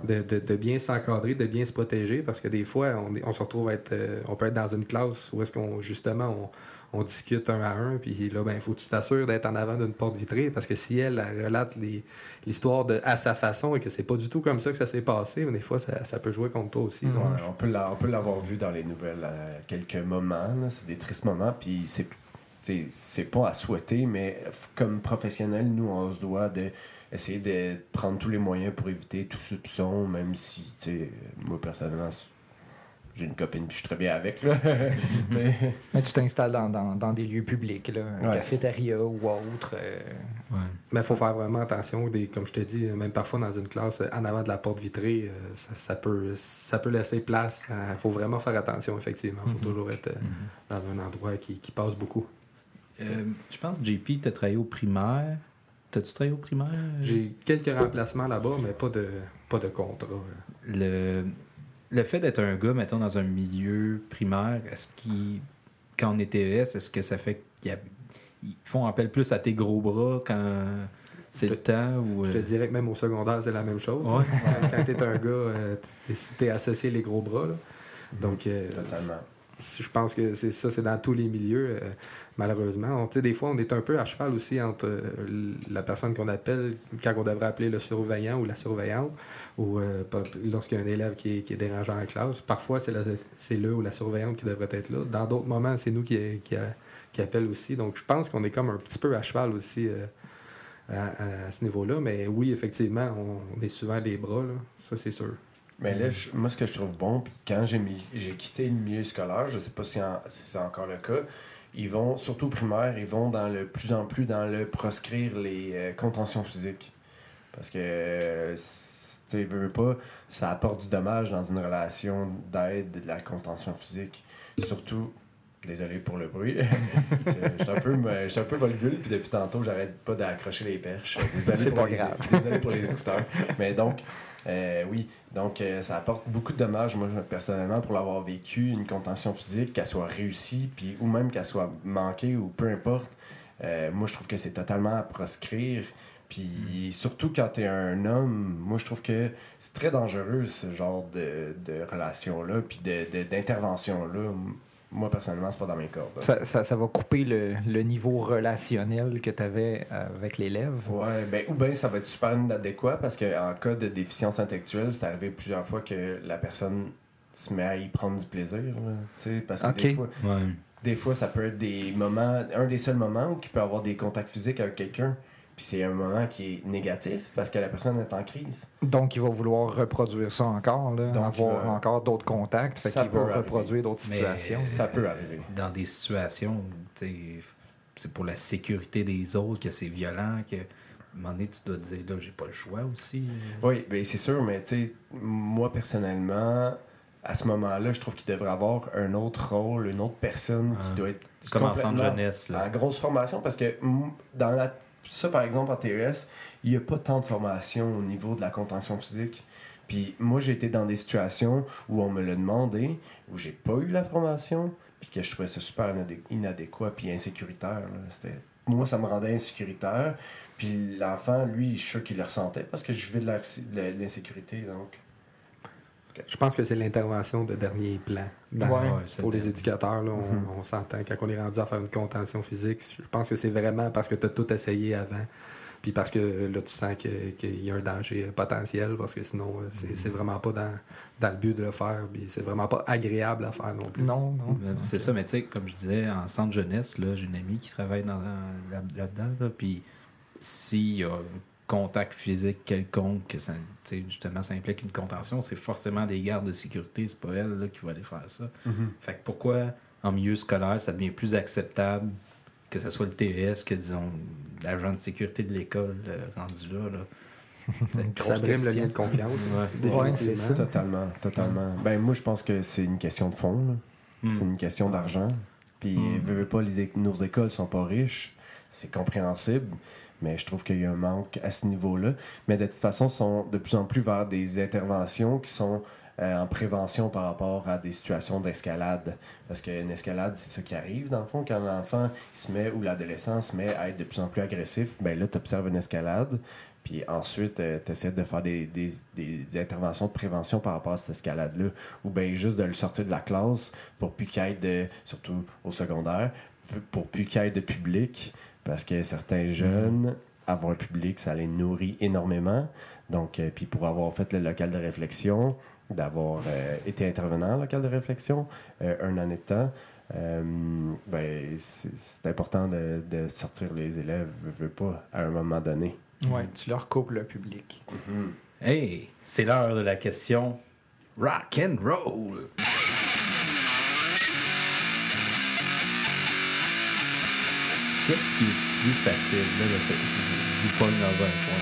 de, de- de bien s'encadrer, de bien se protéger, parce que des fois, on, on se retrouve à être, euh, on peut être dans une classe où est-ce qu'on justement on, on discute un à un, puis là, ben, faut que tu t'assures d'être en avant d'une porte vitrée, parce que si elle, elle relate l'histoire à sa façon et que c'est pas du tout comme ça que ça s'est passé, des fois, ça, ça peut jouer contre toi aussi. Donc, Ouais, on peut l'avoir vu dans les nouvelles à quelques moments. C'est des tristes moments. Puis c'est c'est pas à souhaiter, mais comme professionnel, nous, on se doit de essayer de prendre tous les moyens pour éviter tout soupçon, même si, moi, personnellement, j'ai une copine puis je suis très bien avec. Là. Mais tu t'installes dans, dans- dans des lieux publics, là, un Ouais. cafétéria ou autre. euh, Ouais. Mais il faut faire vraiment attention. Des, comme je te dis, même parfois dans une classe, euh, en avant de la porte vitrée, euh, ça, ça peut, ça peut laisser place. Il faut vraiment faire attention, effectivement. Il faut Mhm. toujours être euh, dans un endroit qui, qui passe beaucoup. Euh, je pense que JP, tu as travaillé au primaire. T'as-tu travaillé au primaire? J'ai quelques remplacements là-bas, mais pas de, pas de contrat. le, le fait d'être un gars, mettons, dans un milieu primaire, est-ce qu'il, quand on est TES, est-ce que ça fait qu'ils font appel plus à tes gros bras quand c'est le temps? Ou, Je te euh, dirais que même au secondaire, c'est la même chose. Ouais. Quand tu es un gars, euh, t'es- t'es associé les gros bras. là. Donc, euh, Totalement. Je pense que c'est ça, c'est dans tous les milieux, euh, malheureusement. Des fois, on est un peu à cheval aussi entre euh, la personne qu'on appelle, quand on devrait appeler le surveillant ou la surveillante, ou euh, lorsqu'il y a un élève qui est, qui est dérangeant en classe. Parfois, c'est le ou la surveillante qui devrait être là. Dans d'autres moments, c'est nous qui, qui, qui aussi. Donc, je pense qu'on est comme un petit peu à cheval aussi à, à ce niveau-là. Mais oui, effectivement, on, on est souvent les bras, là. ça, c'est sûr. Mais là, moi, ce que je trouve bon, puis quand j'ai mis- j'ai quitté le milieu scolaire, je sais pas si, c'est encore le cas, ils vont, surtout au primaire, ils vont dans le plus en plus dans le proscrire les euh, contentions physiques. Parce que, euh, tu veux pas, ça apporte du dommage dans une relation d'aide de la contention physique. Surtout, désolé pour le bruit, je suis un peu, je suis un peu volubile, puis depuis tantôt, j'arrête pas d'accrocher les perches. Désolé C'est pour pas les- grave. Désolé pour les écouteurs. Mais donc, euh, oui, donc euh, ça apporte beaucoup de dommages, moi personnellement, pour l'avoir vécu, une contention physique, qu'elle soit réussie, puis, ou même qu'elle soit manquée, ou peu importe. Euh, moi, je trouve que c'est totalement à proscrire. Puis surtout quand tu es un homme, moi je trouve que c'est très dangereux ce genre de, de relation-là, puis de- de- d'intervention-là. Moi personnellement, c'est pas dans mes cordes. Ça, ça- ça va couper le, le niveau relationnel que tu avais avec l'élève. Ouais, ben, ou bien ça va être super inadéquat parce qu'en cas de déficience intellectuelle, c'est arrivé plusieurs fois que la personne se met à y prendre du plaisir. là, tu sais, parce que des, fois, ouais. des fois, ça peut être des moments, un des seuls moments où il peut avoir des contacts physiques avec quelqu'un. Puis c'est un moment qui est négatif parce que la personne est en crise. Donc, il va vouloir reproduire ça encore, là, Donc, avoir il va- encore d'autres contacts. Fait qu'il va arriver. reproduire d'autres Mais- situations. Ça peut arriver. dans des situations, c'est pour la sécurité des autres que c'est violent, que à un moment donné, tu dois te dire, là, j'ai pas le choix aussi. Oui, ben c'est sûr, mais tu sais, moi personnellement, à ce moment-là, je trouve qu'il devrait avoir un autre rôle, une autre personne Ah. qui doit être comme en jeunesse, là. en grosse formation parce que mm, dans la ça par exemple en TES, il n'y a pas tant de formation au niveau de la contention physique. Puis moi j'ai été dans des situations où on me l'a demandé, où j'ai pas eu la formation, puis que je trouvais ça super inadé- inadéquat puis insécuritaire. moi ça me rendait insécuritaire. Puis l'enfant lui, je suis sûr qu'il le ressentait parce que je vivais de l'insécurité donc. Je pense que c'est l'intervention de dernier plan. dans- Ouais. Ouais, c'est pour les éducateurs, là, on, Mhm. on s'entend. Quand on est rendu à faire une contention physique, je pense que c'est vraiment parce que tu as tout essayé avant. Puis parce que là, tu sens que- qu'il y a un danger potentiel, parce que sinon, euh, c'est c'est vraiment pas dans, dans le but de le faire. Puis c'est vraiment pas agréable à faire non plus. Non, non. Euh, C'est ça, mais tu sais, comme je disais, en centre jeunesse, j'ai une amie qui travaille dans, là- là-dedans, là, puis s'il y a contact physique quelconque, que ça, justement, ça implique une contention, c'est forcément des gardes de sécurité, c'est pas elle là, qui va aller faire ça. Fait que pourquoi, en milieu scolaire, ça devient plus acceptable que ce soit le TES que, disons, l'agent de sécurité de l'école euh, rendu là? Ça brime le lien de confiance. Ouais. Ouais, c'est ça. Totalement, totalement. Ben moi je pense que c'est une question de fond. là. Hmm. C'est une question d'argent. Puis, Mm. veux, veux pas, les é- nos écoles sont pas riches. C'est compréhensible. Mais je trouve qu'il y a un manque à ce niveau-là. Mais de toute façon, sont de plus en plus vers des interventions qui sont euh, en prévention par rapport à des situations d'escalade. Parce qu'une escalade, c'est ça qui arrive, dans le fond, quand l'enfant se met ou l'adolescent se met à être de plus en plus agressif, ben là, tu observes une escalade. Puis ensuite, tu essaies de faire des, des, des, interventions de prévention par rapport à cette escalade-là. Ou bien juste de le sortir de la classe pour plus qu'il y ait de, surtout au secondaire, pour plus qu'il y ait de public. Parce que certains jeunes, avoir un public, ça les nourrit énormément. Donc, euh, puis pour avoir fait le local de réflexion, d'avoir euh, été intervenant au local de réflexion euh, un an de temps, ben, c'est important de, de, sortir les élèves, veux, pas, à un moment donné. Oui, tu leur coupes le public. Mm-hmm. Hey, c'est l'heure de la question rock and roll. Qu'est-ce qui est plus facile? Là, je, vous pogne dans un coin.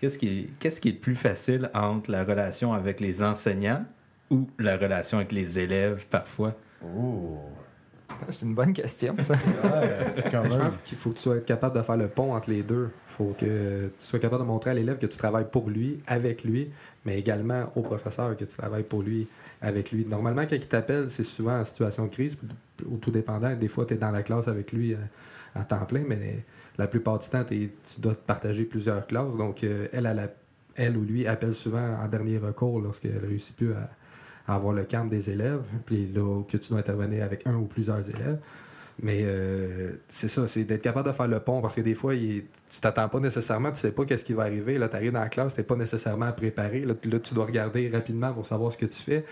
Qu'est-ce qui, est, qu'est-ce qui est le plus facile entre la relation avec les enseignants ou la relation avec les élèves parfois? Oh. C'est une bonne question, ça. Je pense qu'il faut que tu sois capable de faire le pont entre les deux. Il faut que tu sois capable de montrer à l'élève que tu travailles pour lui, avec lui, mais également au professeur que tu travailles pour lui, avec lui. Normalement, quand il t'appelle, c'est souvent en situation de crise, ou tout dépendant. Des fois, tu es dans la classe avec lui à temps plein, mais la plupart du temps, tu dois partager plusieurs classes. Donc, euh, elle, ou lui appelle souvent en dernier recours lorsqu'elle ne réussit plus à avoir le camp des élèves, puis là, que tu dois intervenir avec un ou plusieurs élèves. Mais euh, c'est ça, c'est d'être capable de faire le pont parce que des fois, il, tu t'attends pas nécessairement, tu sais pas qu'est-ce qui va arriver. Là, tu arrives dans la classe, tu n'es pas nécessairement préparé. Là, tu dois regarder rapidement pour savoir ce que tu fais.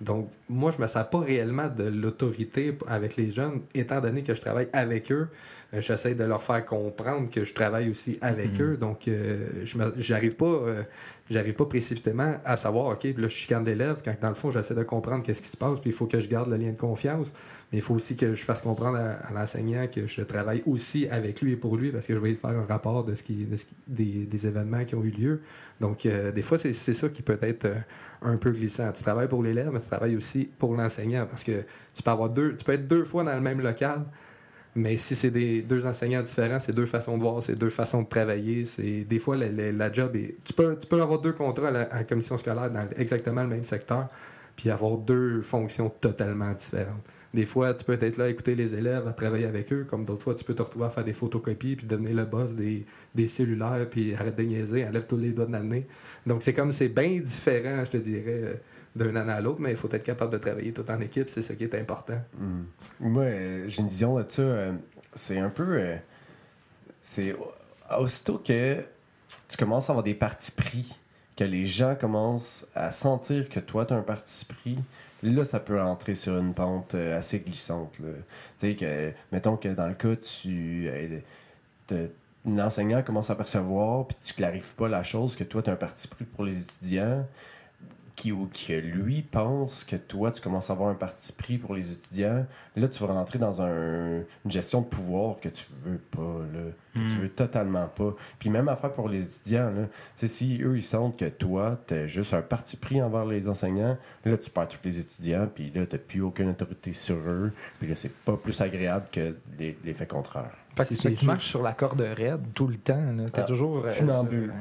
Donc, moi, je me sens pas réellement de l'autorité avec les jeunes, étant donné que je travaille avec eux. Euh, j'essaie de leur faire comprendre que je travaille aussi avec mm-hmm. eux. Donc, euh, je j'arrive pas, euh, j'arrive pas précipitamment à savoir, OK, là, je chicane d'élèves, quand dans le fond, j'essaie de comprendre qu'est-ce qui se passe, puis il faut que je garde le lien de confiance. Mais il faut aussi que je fasse comprendre à, l'enseignant que je travaille aussi avec lui et pour lui, parce que je vais faire un rapport de ce qui, des, événements qui ont eu lieu. Donc, des fois, c'est ça qui peut être un peu glissant. Tu travailles pour l'élève, mais tu travailles aussi pour l'enseignant, parce que tu peux avoir deux, tu peux être deux fois dans le même local, mais si c'est des deux enseignants différents, c'est deux façons de voir, c'est deux façons de travailler. C'est des fois la, job est. Tu peux, tu peux avoir deux contrats à la, commission scolaire dans exactement le même secteur, puis avoir deux fonctions totalement différentes. Des fois, tu peux être là écouter les élèves, à travailler avec eux, comme d'autres fois, tu peux te retrouver à faire des photocopies, puis devenir le boss des, cellulaires, puis arrête de niaiser, enlève tous les doigts de l'année. Donc, c'est comme, c'est bien différent, je te dirais d'un an à l'autre, mais il faut être capable de travailler tout en équipe, c'est ce qui est important. Hmm. Moi, euh, j'ai une vision de ça. Euh, c'est un peu. Euh, c'est aussitôt que tu commences à avoir des partis pris, que les gens commencent à sentir que toi, tu as un parti pris, là, ça peut entrer sur une pente assez glissante. Tu sais, que, mettons que dans le cas, tu. l'enseignant commence à percevoir, puis tu clarifies pas la chose, que toi, tu as un parti pris pour les étudiants, qui, ou que lui pense que toi, tu commences à avoir un parti pris pour les étudiants, là, tu vas rentrer dans un, une gestion de pouvoir que tu veux pas, là, que tu hmm. veux totalement pas. Puis même affaire pour les étudiants, là, si eux, ils sentent que toi, tu as juste un parti pris envers les enseignants, là, tu perds tous les étudiants, puis là, tu plus aucune autorité sur eux, puis là, c'est pas plus agréable que l'effet contraire. Fait que tu marches sur la corde raide tout le temps. T'es ah, toujours. Euh, funambule.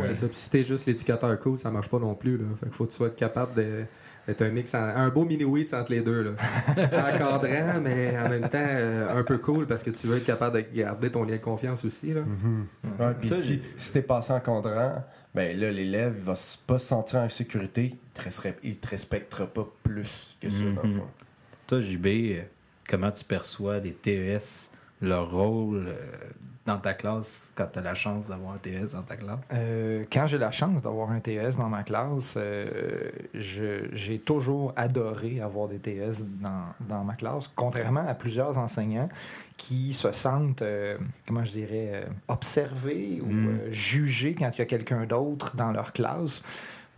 c'est ça. si t'es juste l'éducateur cool, ça marche pas non plus. Là. Fait qu'il faut que tu sois capable d'être un mix, un beau mini-weed entre les deux. Là. Encadrant, mais en même temps euh, un peu cool parce que tu veux être capable de garder ton lien de confiance aussi. Là. Mm-hmm. puis si, si t'es passé encadrant, ben là, l'élève, il va pas se sentir en sécurité, il te, te respectera pas plus que ça, dans le mm-hmm. fond. Toi, JB, euh, comment tu perçois des TES leur rôle euh, dans ta classe quand tu as la chance d'avoir un TS dans ta classe? Euh, quand j'ai la chance d'avoir un TS dans ma classe, euh, j'ai toujours adoré avoir des TS dans, dans, ma classe, contrairement à plusieurs enseignants qui se sentent, comment je dirais, observés ou mm. jugés quand il y a quelqu'un d'autre dans leur classe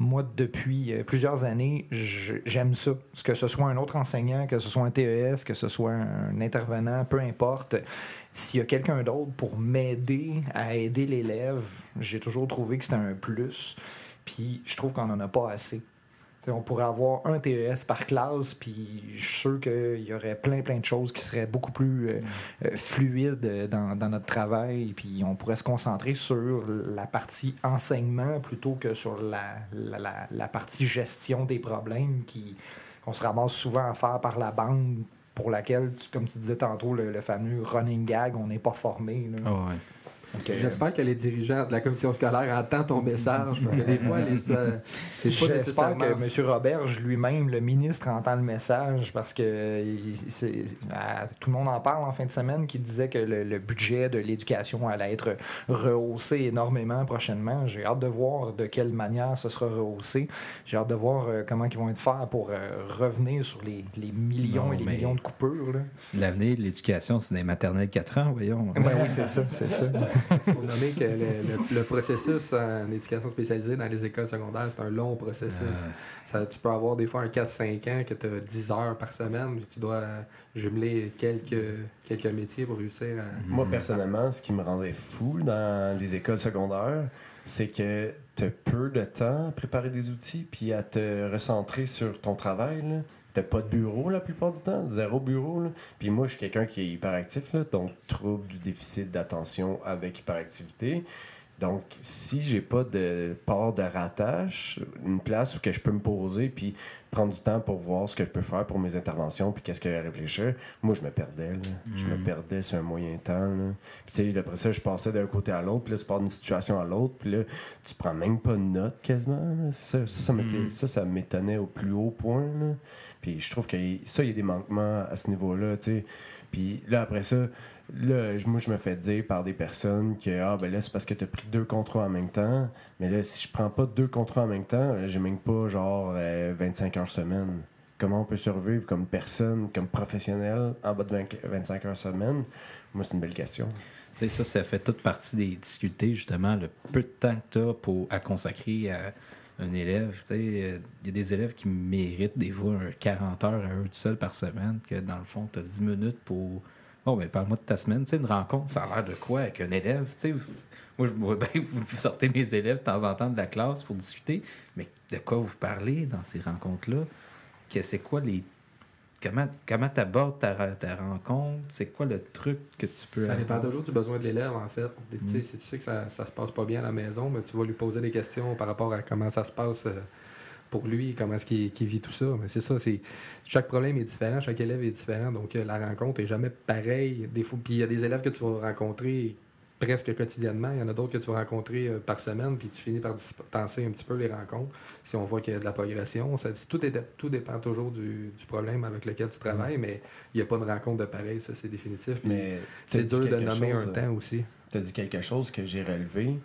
moi, depuis euh, plusieurs années, j'aime ça. Que ce soit un autre enseignant, que ce soit un TES, que ce soit un intervenant, peu importe. S'il y a quelqu'un d'autre pour m'aider à aider l'élève, j'ai toujours trouvé que c'était un plus. Puis je trouve qu'on n'en a pas assez. On pourrait avoir un TES par classe, puis je suis sûr qu'il y aurait plein, plein de choses qui seraient beaucoup plus euh, euh, fluides euh, dans, notre travail, puis on pourrait se concentrer sur la partie enseignement plutôt que sur la, partie gestion des problèmes qui qu'on se ramasse souvent à faire par la bande pour laquelle, comme tu disais tantôt, le, fameux running gag, on n'est pas formé. Ah. J'espère que les dirigeants de la commission scolaire entendent ton message, parce que des fois, les, euh, c'est pas J'espère que M. Roberge lui-même, le ministre, entend le message parce que il- c'est- à- tout le monde en parle en fin de semaine qui disait que le, le budget de l'éducation allait être rehaussé énormément prochainement. J'ai hâte de voir de quelle manière ce sera rehaussé. J'ai hâte de voir euh, comment ils vont être faire pour euh, revenir sur les, les millions Non, et les millions de coupures. L'avenir de l'éducation, c'est des maternelles 4 ans, voyons. Ben oui, c'est ça, c'est ça. Il faut nommer que le, le- le processus en éducation spécialisée dans les écoles secondaires, c'est un long processus. Euh, Ça, tu peux avoir des fois un 4-5 ans que tu as 10 heures par semaine, puis tu dois jumeler quelques, quelques métiers pour réussir à... Moi, personnellement, ce qui me rendait fou dans les écoles secondaires, c'est que tu as peu de temps à préparer des outils puis à te recentrer sur ton travail. là. T'as pas de bureau la plupart du temps, zéro bureau. là? Puis moi, je suis quelqu'un qui est hyperactif, là, donc trouble du déficit d'attention avec hyperactivité. Donc, si j'ai pas de port de rattache, une place où que je peux me poser puis prendre du temps pour voir ce que je peux faire pour mes interventions puis qu'est-ce que à réfléchir, moi, je me perdais. là. Je me Mm. perdais sur un moyen temps. là. Puis, tu sais, après ça, je passais d'un côté à l'autre, puis là, tu pars d'une situation à l'autre, puis là, tu prends même pas de notes quasiment. là. Ça, ça, ça, m'était- Mm. ça, ça m'étonnait au plus haut point. là. Puis je trouve que ça, il y a des manquements à ce niveau-là, tu sais. Puis là, après ça, là, moi, je me fais dire par des personnes que, ah, ben là, c'est parce que tu as pris deux contrats en même temps. Mais là, si je prends pas deux contrats en même temps, là, j'ai même pas, genre, euh, 25 heures semaine. Comment on peut survivre comme personne, comme professionnel, en bas de 20 25 heures semaine? Moi, c'est une belle question. Tu sais, ça, ça fait toute partie des difficultés, justement, le peu de temps que tu as pour, à consacrer à un élève. Tu sais, euh, il y a des élèves qui méritent des fois un 40 heures à eux tout seuls par semaine, que dans le fond, tu as 10 minutes pour. Bon, ben, parle-moi de ta semaine. Tu sais, une rencontre, ça a l'air de quoi avec un élève? Tu sais, moi, je vois bien vous sortez mes élèves de temps en temps de la classe pour discuter, mais de quoi vous parlez dans ces rencontres-là? Que c'est quoi les. Comment comment tu abordes ta, ta rencontre? C'est quoi le truc que tu peux Ça dépend toujours du besoin de l'élève, en fait. Mm. Si tu sais que ça, ça se passe pas bien à la maison, mais tu vas lui poser des questions par rapport à comment ça se passe euh, pour lui, comment est-ce qu'il qu'il vit tout ça. Mais c'est ça, c'est chaque problème est différent, chaque élève est différent, donc euh, la rencontre est jamais pareille. Des fois, puis il y a des élèves que tu vas rencontrer presque quotidiennement, il y en a d'autres que tu vas rencontrer euh, par semaine, puis tu finis par dispenser un petit peu les rencontres. Si on voit qu'il y a de la progression, ça, tout, est, tout dépend toujours du, du problème avec lequel tu travailles, mais il n'y a pas de rencontre de pareil, ça c'est définitif. Mais c'est dur de nommer chose, un euh, temps aussi. Tu as dit quelque chose que j'ai relevé.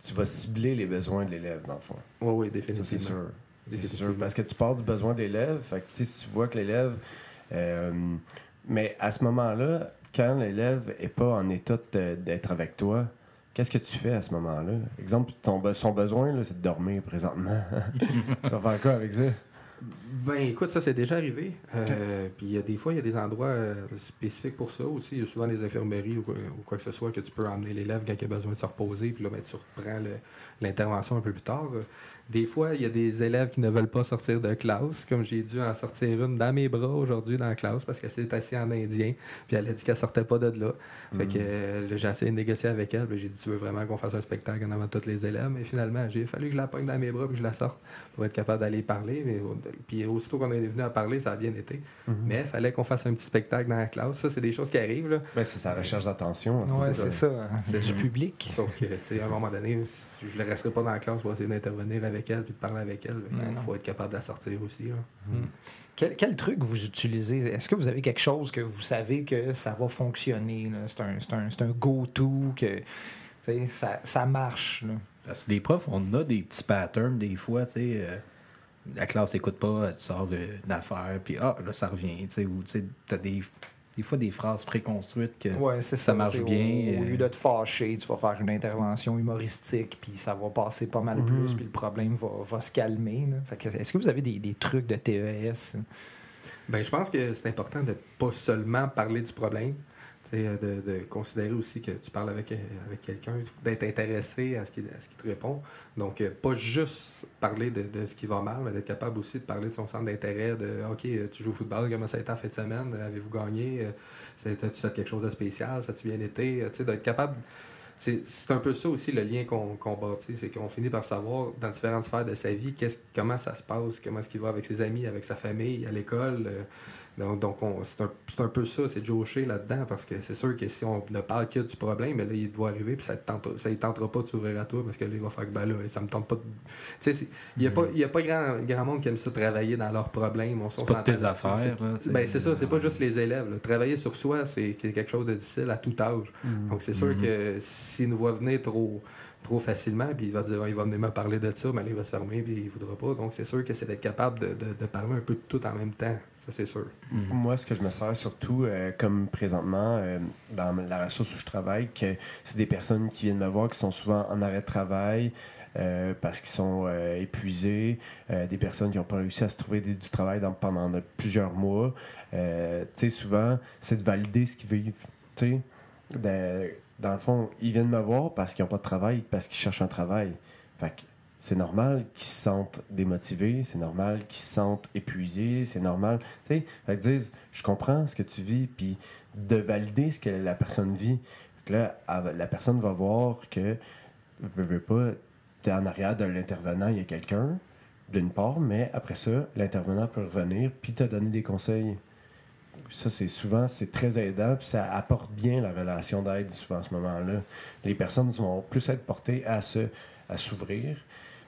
Tu vas cibler les besoins de l'élève, dans le fond. Oui, oui, définitivement. c'est sûr. C'est sûr. Parce que tu pars du besoin de l'élève. Fait que, si tu vois que l'élève. euh, mais à ce moment-là, quand l'élève est pas en état d'être avec toi, qu'est-ce que tu fais à ce moment-là? Exemple, ton, be- son besoin, là, c'est de dormir présentement. tu vas faire quoi avec ça? Ben écoute, ça c'est déjà arrivé. Euh, Puis il y a des fois, il y a des endroits euh, spécifiques pour ça aussi. Il y a souvent des infirmeries ou quoi, ou quoi que ce soit que tu peux emmener l'élève quand il a besoin de se reposer. Puis là, ben, tu reprends l'intervention un peu plus tard. Des fois, il y a des élèves qui ne veulent pas sortir de classe, comme j'ai dû en sortir une dans mes bras aujourd'hui dans la classe parce qu'elle s'est assise en indien. Puis elle a dit qu'elle sortait pas de là. Fait que euh, là, j'ai essayé de négocier avec elle. Puis j'ai dit, tu veux vraiment qu'on fasse un spectacle en avant de tous les élèves? Mais finalement, j'ai fallu que je la pogne dans mes bras puis que je la sorte pour être capable d'aller parler. Mais, puis aussitôt qu'on est venu à parler, ça a bien été. Mais il fallait qu'on fasse un petit spectacle dans la classe. Ça, c'est des choses qui arrivent. Là. Ben, c'est sa recherche d'attention. Ouais, ça. c'est ça. hein. C'est du public. Sauf que, tu sais, à un moment donné, je ne resterai pas dans la classe pour essayer d'intervenir avec elle puis de parler avec elle. Non, Il faut être capable de la sortir aussi. Là. Quel, quel truc vous utilisez? Est-ce que vous avez quelque chose que vous savez que ça va fonctionner? C'est un, c'est un- c'est un go-to, que ça, ça marche. là? Parce que les profs, on a des petits patterns des fois, tu sais. euh, la classe n'écoute pas, tu sors de- d'une affaire, puis ah, là, ça revient, tu sais. Ou tu sais, t'as des, des fois des phrases préconstruites que. Ouais, ça. Ça marche au- bien, Au, euh. lieu de te fâcher, tu vas faire une intervention humoristique, puis ça va passer pas mal plus, puis le problème va, va se calmer. Est-ce que vous avez des, des trucs de TES? Ben, je pense que c'est important de pas seulement parler du problème. Tu de, de considérer aussi que tu parles avec, avec quelqu'un, d'être intéressé à ce qu'il te répond. Donc, euh, pas juste parler de, de ce qui va mal, mais d'être capable aussi de parler de son centre d'intérêt, de OK, euh, tu joues au football, comment ça a été en fin de semaine, avez-vous gagné, Euh, as-tu fait quelque chose de spécial, ça a-tu bien été, tu d'être capable. C'est un peu ça aussi le lien qu'on qu'on bâtit, c'est qu'on finit par savoir dans différentes sphères de sa vie comment ça se passe, comment est-ce qu'il va avec ses amis, avec sa famille, à l'école. Donc, donc on- c'est un, c'est un peu ça, c'est de jaucher là-dedans parce que c'est sûr que si on ne parle que du problème, mais là, il doit arriver puis ça ne tentera, ça, il tentera pas de s'ouvrir à toi parce que là, il va faire que ben là, ça me tente pas de. Tu sais, c'est- il n'y a, pas- il y a pas grand, grand monde qui aime ça travailler dans leurs problèmes. On, C'est pas tes affaires. sais. Ben, c'est ça, c'est pas juste les élèves. là. Travailler sur soi, c'est quelque chose de difficile à tout âge. Donc, c'est sûr Mhm. que s'il nous voit venir trop, trop facilement, puis il va dire, Ah, il va venir me parler de ça, mais là, il va se fermer, puis il voudra pas. Donc, c'est sûr que c'est d'être capable de, de- de parler un peu de tout en même temps. Ça, c'est sûr. Mhm. Moi, ce que je me sers surtout, euh, comme présentement, euh, dans la ressource où je travaille, que c'est des personnes qui viennent me voir, qui sont souvent en arrêt de travail euh, parce qu'ils sont euh, épuisés, euh, des personnes qui n'ont pas réussi à se trouver des- du travail dans- pendant de- plusieurs mois. Euh, tu sais, souvent, c'est de valider ce qu'ils vivent. Tu sais, dans le fond, ils viennent me voir parce qu'ils n'ont pas de travail, parce qu'ils cherchent un travail. Fait que c'est normal qu'ils se sentent démotivés, c'est normal qu'ils se sentent épuisés, c'est normal. Tu sais, disent, je comprends ce que tu vis, puis de valider ce que la personne vit. Là, la personne va voir que, veux, veux pas, t'es en arrière de l'intervenant, il y a quelqu'un, d'une part, mais après ça, l'intervenant peut revenir, puis te donner des conseils. Ça, c'est souvent, c'est très aidant, puis ça apporte bien la relation d'aide souvent à ce moment-là. Les personnes vont plus être portées à se, à s'ouvrir,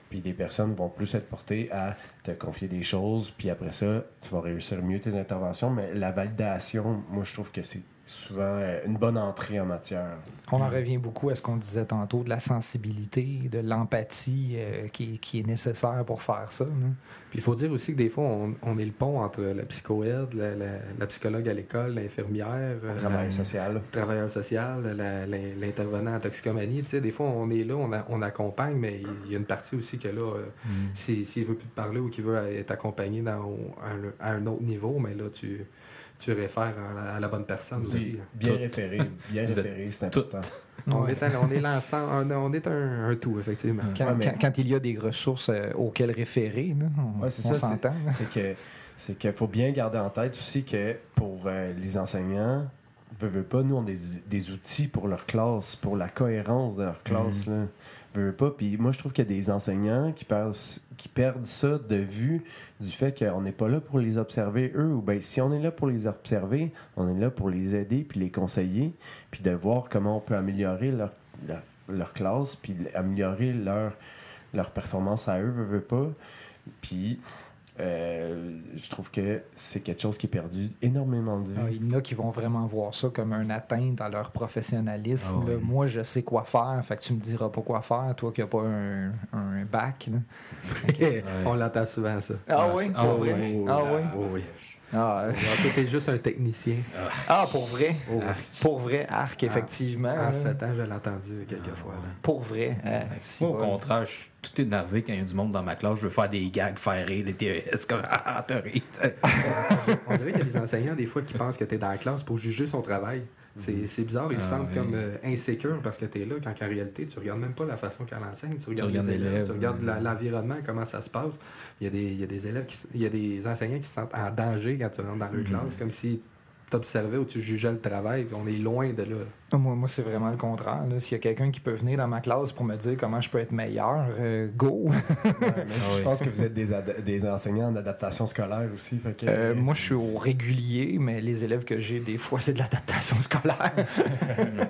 puis les personnes vont plus être portées à te confier des choses, puis après ça, tu vas réussir mieux tes interventions. Mais la validation, moi, je trouve que c'est souvent euh, une bonne entrée en matière. On en revient beaucoup à ce qu'on disait tantôt, de la sensibilité, de l'empathie euh, qui, qui est nécessaire pour faire ça. Puis il faut dire aussi que des fois, on, on est le pont entre la psychoède, la, la- la psychologue à l'école, l'infirmière, euh, Travail la- social. le travailleur social, l'intervenant en toxicomanie. Tu sais, des fois, on est là, on, a- on accompagne, mais il y a une partie aussi que là, euh, si- s'il veut plus te parler ou qu'il veut être accompagné dans, un, à un autre niveau, mais là, tu, tu réfères à la, à la bonne personne aussi. Oui, bien Tout. référé, bien référé, c'est tout. important. On, Ouais. est un- on est l'ensemble, on, on est un, un tout, effectivement. Quand, Ouais, mais- quand- quand il y a des ressources euh, auxquelles référer, là, on, Ouais, c'est on ça, c'est- s'entend. c'est que c'est qu'il faut bien garder en tête aussi que pour euh, les enseignants, veux, veux pas, nous on a des, des outils pour leur classe, pour la cohérence de leur classe. là. Veux, pas. Puis moi je trouve qu'il y a des enseignants qui perdent, qui perdent ça de vue du fait qu'on n'est pas là pour les observer eux. Ou bien si on est là pour les observer, on est là pour les aider puis les conseiller, puis de voir comment on peut améliorer leur, leur, leur classe, puis améliorer leur, leur performance à eux, veux, veux pas. Puis, euh, je trouve que c'est quelque chose qui est perdu énormément de. Ah, il y en a qui vont vraiment voir ça comme un atteinte dans leur professionnalisme. Ah là. Moi, je sais quoi faire, fait que tu me diras pas quoi faire, toi qui n'as pas un, un bac. là. On l'entend souvent, ça. Ah Ah, oui, ah vrai? oui. Ah oui? Oui, oui. Ah, euh, Alors, toi, t'es juste un technicien. ah, pour vrai? Oh. Pour vrai, arc, effectivement. En là. 7 ans, je l'ai entendu quelques fois. là. Pour vrai. euh, si Moi, au bon. contraire, je suis tout énervé quand il y a du monde dans ma classe. Je veux faire des gags, faire rire, les TES, comme Ah, t'as ri. On dirait qu'il y a des enseignants, des fois, qui pensent que tu es dans la classe pour juger son travail. C'est c'est bizarre, ils se Ah, sentent oui. comme euh, parce que tu es là, quand en réalité, tu regardes même pas la façon qu'elle enseigne, tu regardes, regardes les élèves, tu regardes oui. l'environnement, comment ça se passe. Il y a des, il y a des élèves, qui, il y a des enseignants qui se sentent en danger quand tu rentres dans leur Mhm. classe, comme si t'observais ou tu jugeais le travail, on est loin de là. Ah, Moi, moi c'est vraiment le contraire. S'il y a quelqu'un qui peut venir dans ma classe pour me dire comment je peux être meilleur, euh, go! Ouais, mais Ah je oui. pense que vous êtes des, des enseignants en adaptation scolaire aussi. Fait que, Euh, moi, je suis au régulier, mais les élèves que j'ai, des fois, c'est de l'adaptation scolaire.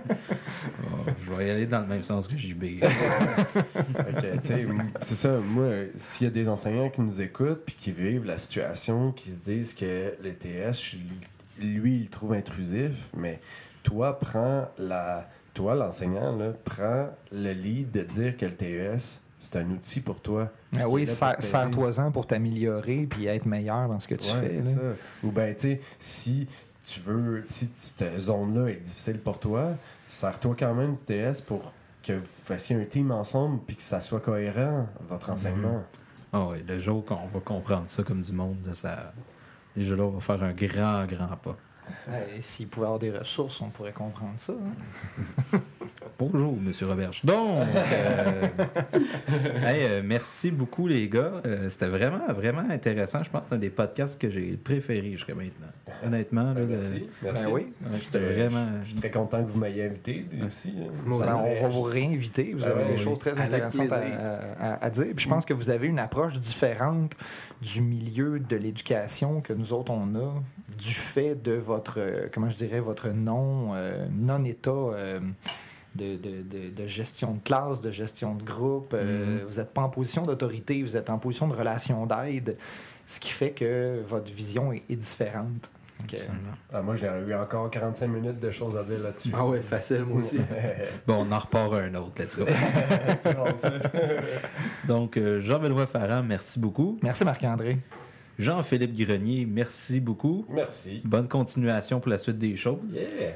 Oh, je vais y aller dans le même sens que JB. C'est ça. Moi, s'il y a des enseignants qui nous écoutent puis qui vivent la situation, qui se disent que le TS, lui, il le trouve intrusif, mais toi, prends la. Toi, l'enseignant, là, prends le lead de dire que le TES, c'est un outil pour toi. Ah oui, serre-toi-en pour t'améliorer puis être meilleur dans ce que tu Ouais, fais. ça. Ou bien, tu sais, si tu veux, si cette zone-là est difficile pour toi, sers-toi quand même du TS pour que vous fassiez un team ensemble puis que ça soit cohérent, votre enseignement. Ah oui, le jour qu'on va comprendre ça comme du monde, là, ça... déjà là, on va faire un grand, grand pas. Et S'il pouvait avoir des ressources, on pourrait comprendre ça. hein. Bonjour, Monsieur Roberge. Donc, euh, hey, euh, merci beaucoup, les gars. Euh, C'était vraiment, vraiment intéressant. Je pense que c'est un des podcasts que j'ai préféré jusqu'à maintenant. Honnêtement, là, Merci. Ben oui. Ouais, J'étais vraiment. Je suis très content que vous m'ayez invité aussi. hein. Ben, on va vous réinviter. Vous Ah avez des oui. choses très Avec intéressantes à- à dire. Puis je pense que vous avez une approche différente du milieu de l'éducation que nous autres on a, du fait de votre, euh, comment je dirais, votre non euh, non-état. euh, de, de- de- de gestion de classe, de gestion de groupe. Euh, Mhm. Vous n'êtes pas en position d'autorité, vous êtes en position de relation d'aide, ce qui fait que votre vision est, est différente. Ah, moi, j'aurais eu encore 45 minutes de choses à dire là-dessus. Ah ouais, facile, moi aussi. Bon, on en repart un autre. Let's go. C'est bon, ça. Donc, euh, Jean-Benoît Farran, merci beaucoup. Merci Marc-André. Jean-Philippe Grenier, merci beaucoup. Merci. Bonne continuation pour la suite des choses. Yeah.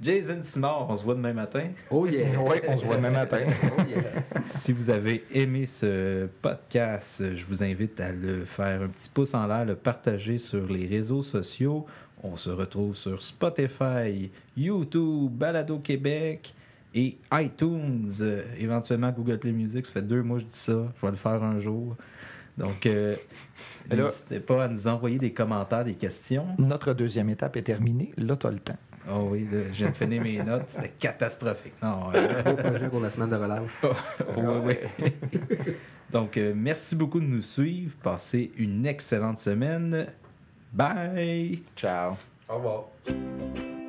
Jason Simard, on se voit demain matin. Oh yeah! Oui, on se voit demain matin. Oh yeah! Si vous avez aimé ce podcast, je vous invite à le faire un petit pouce en l'air, le partager sur les réseaux sociaux. On se retrouve sur Spotify, YouTube, Balado Québec et iTunes. Éventuellement Google Play Music. Ça fait deux mois que je dis ça. Je vais le faire un jour. Donc, euh, n'hésitez pas à nous envoyer des commentaires, des questions. Notre deuxième étape est terminée. Là, tu as le temps. Oh oui, là, je viens de finir mes notes. C'était catastrophique. Non, euh, Beau projet pour la semaine de relâche. oui, oui. Donc, euh, merci beaucoup de nous suivre. Passez une excellente semaine. Bye! Ciao. Au revoir.